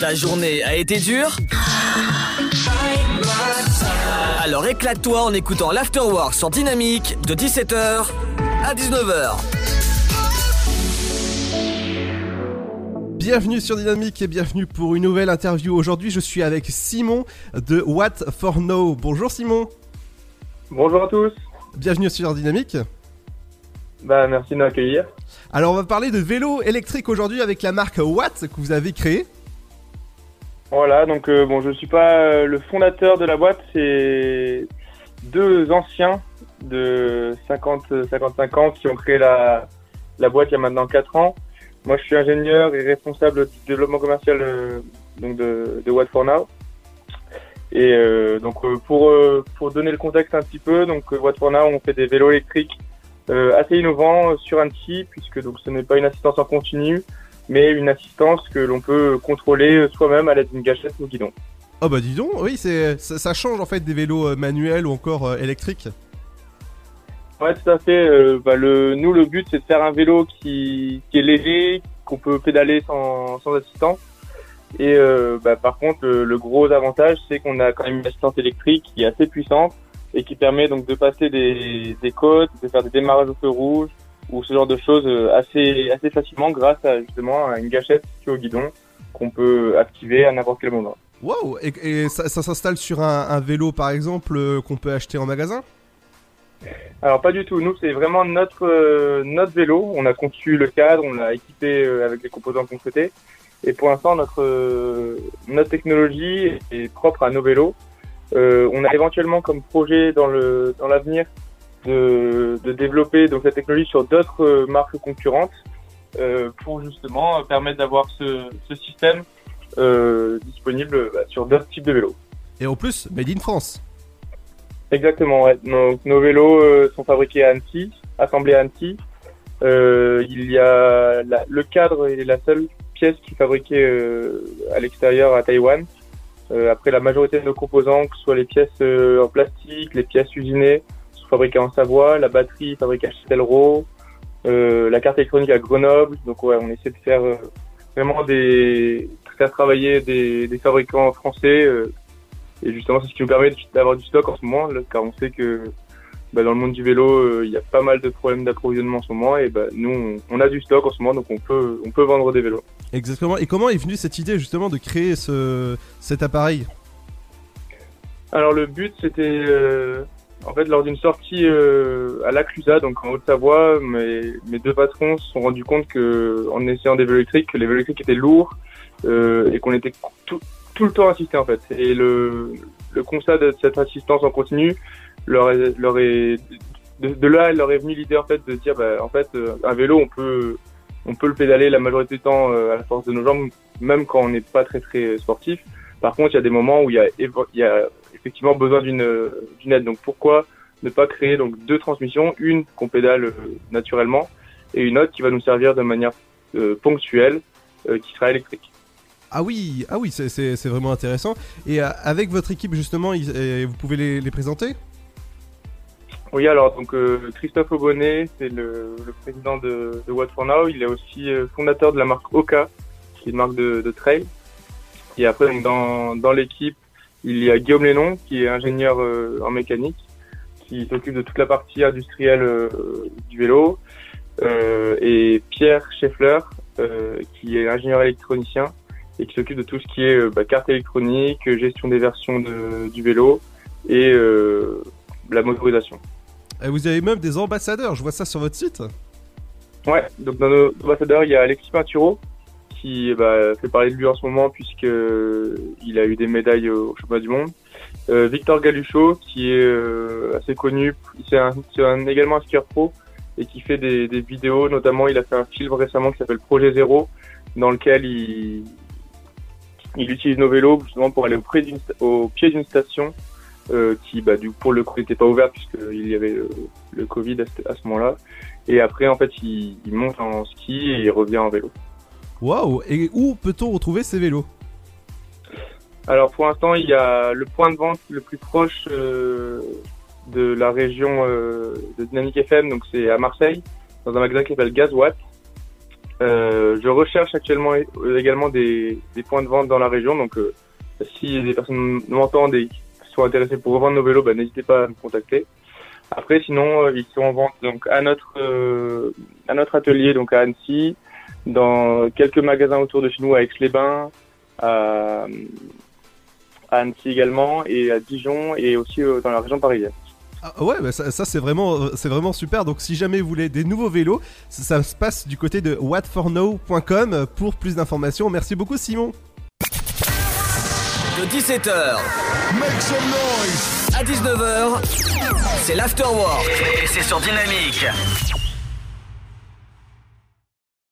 Ta journée a été dure Alors éclate-toi en écoutant l'Afterwork sur Dynamique de 17h à 19h. Bienvenue sur Dynamique et bienvenue pour une nouvelle interview. Aujourd'hui, je suis avec Simon de What for Now. Bonjour Simon. Bonjour à tous. Bienvenue sur Dynamique. Bah, merci de m'accueillir. Alors, on va parler de vélo électrique aujourd'hui avec la marque Watt que vous avez créée. Voilà, donc euh, bon, je suis pas euh, le fondateur de la boîte, c'est deux anciens de 50-55 ans qui ont créé la, la boîte il y a maintenant 4 ans. Moi, je suis ingénieur et responsable du développement commercial euh, donc de, de Watt for Now. Et euh, donc euh, pour euh, pour donner le contexte un petit peu, donc euh, Watt for Now, on fait des vélos électriques euh, assez innovants euh, sur Annecy, puisque donc ce n'est pas une assistance en continu, mais une assistance que l'on peut contrôler soi-même à l'aide d'une gâchette ou guidon. Oh bah dis donc, oui, c'est ça, ça change en fait des vélos euh, manuels ou encore euh, électriques. Ouais, tout à fait. Euh, bah, le, nous, le but, c'est de faire un vélo qui, qui est léger, qu'on peut pédaler sans, sans assistance. Et euh, bah, par contre, le, le gros avantage, c'est qu'on a quand même une assistance électrique qui est assez puissante et qui permet donc de passer des, des côtes, de faire des démarrages au feu rouge ou ce genre de choses euh, assez, assez facilement grâce à justement à une gâchette située au guidon qu'on peut activer à n'importe quel moment. Waouh Et, et ça, ça s'installe sur un, un vélo par exemple euh, qu'on peut acheter en magasin? Alors pas du tout. Nous, c'est vraiment notre euh, notre vélo. On a conçu le cadre, on l'a équipé euh, avec les composants qu'on souhaitait. Et pour l'instant, notre euh, notre technologie est propre à nos vélos. On a éventuellement comme projet dans le dans l'avenir de, de développer donc cette technologie sur d'autres euh, marques concurrentes euh, pour justement permettre d'avoir ce, ce système euh, disponible bah, sur d'autres types de vélos. Et en plus, made in France. Exactement, ouais. Donc, nos vélos euh, sont fabriqués à Annecy, assemblés à Annecy. Euh, il y a la- le cadre est la seule pièce qui est fabriquée euh, à l'extérieur à Taïwan. Euh, après, la majorité de nos composants, que ce soit les pièces euh, en plastique, les pièces usinées, sont fabriquées en Savoie. La batterie fabriquée à Châtellerault. Euh, la carte électronique à Grenoble. Donc, ouais, on essaie de faire euh, vraiment des faire travailler des, des fabricants français. euh, et justement, c'est ce qui nous permet d'avoir du stock en ce moment, là, car on sait que bah, dans le monde du vélo, euh, il y a pas mal de problèmes d'approvisionnement en ce moment. Et bah, nous, on, on a du stock en ce moment, donc on peut, on peut vendre des vélos. Exactement. Et comment est venue cette idée justement de créer ce, cet appareil? Alors le but, c'était euh, en fait lors d'une sortie euh, à l'Aclusa, donc en Haute-Savoie, mes, deux patrons se sont rendus compte que en essayant des vélos électriques, que les vélos électriques étaient lourds euh, et qu'on était tout, tout le temps assisté en fait. Et le, le constat de cette assistance en continu leur est, leur est de, là, leur est venu l'idée en fait de dire bah, en fait euh, un vélo on peut on peut le pédaler la majorité du temps euh, à la force de nos jambes, même quand on n'est pas très très sportif. Par contre, il y a des moments où il y a, évo- il y a effectivement besoin d'une d'une aide. Donc pourquoi ne pas créer donc deux transmissions, une qu'on pédale euh, naturellement et une autre qui va nous servir de manière euh, ponctuelle, euh, qui sera électrique. Ah oui, ah oui, c'est- vraiment intéressant. Et euh, avec votre équipe justement, ils- euh, vous pouvez les, les présenter? Oui, alors donc euh, Christophe Aubonnet, c'est le, le président de, de What for Now. Il est aussi euh, fondateur de la marque Oka, qui est une marque de, de trail. Et après, donc, dans, dans l'équipe, il y a Guillaume Lénon, qui est ingénieur euh, en mécanique, qui s'occupe de toute la partie industrielle euh, du vélo. Euh, et Pierre Scheffler, qui est ingénieur électronicien et qui s'occupe de tout ce qui est bah, carte électronique, gestion des versions de, du vélo et la motorisation. Et Vous avez même des ambassadeurs, je vois ça sur votre site. Ouais, donc dans nos ambassadeurs, il y a Alexis Pinturo qui bah, fait parler de lui en ce moment puisque il a eu des médailles au championnat du monde. Euh, Victor Galuchot qui est euh, assez connu, c'est un, un- également un skieur pro et qui fait des, des vidéos, notamment il a fait un film récemment qui s'appelle Projet Zéro dans lequel il, il utilise nos vélos justement pour aller au, au pied d'une station euh, qui bah, du pour le coup n'était pas ouverte puisqu'il y avait le, le Covid à ce, ce moment-là. Et après, en fait, il, il monte en ski et il revient en vélo. Waouh Et où peut-on retrouver ces vélos? Alors, pour l'instant, il y a le point de vente le plus proche euh, de la région euh, de Dynamique FM, donc c'est à Marseille, dans un magasin qui s'appelle Gazwatt. Euh, je recherche actuellement également des, points de vente dans la région, donc euh, si des personnes m'entendent et sont intéressées pour revendre nos vélos, bah, n'hésitez pas à me contacter. Après, sinon, euh, ils sont en vente donc euh, à notre atelier donc à Annecy, dans quelques magasins autour de chez nous à Aix-les-Bains, à, à Annecy également et à Dijon et aussi dans la région parisienne. Ah, ouais, bah ça, ça c'est vraiment, c'est vraiment super. Donc, si jamais vous voulez des nouveaux vélos, ça, ça se passe du côté de whatfornow.com pour plus d'informations. Merci beaucoup, Simon. De 17h Make some noise. à 19h, c'est l'afterwork et c'est sur Dynamique.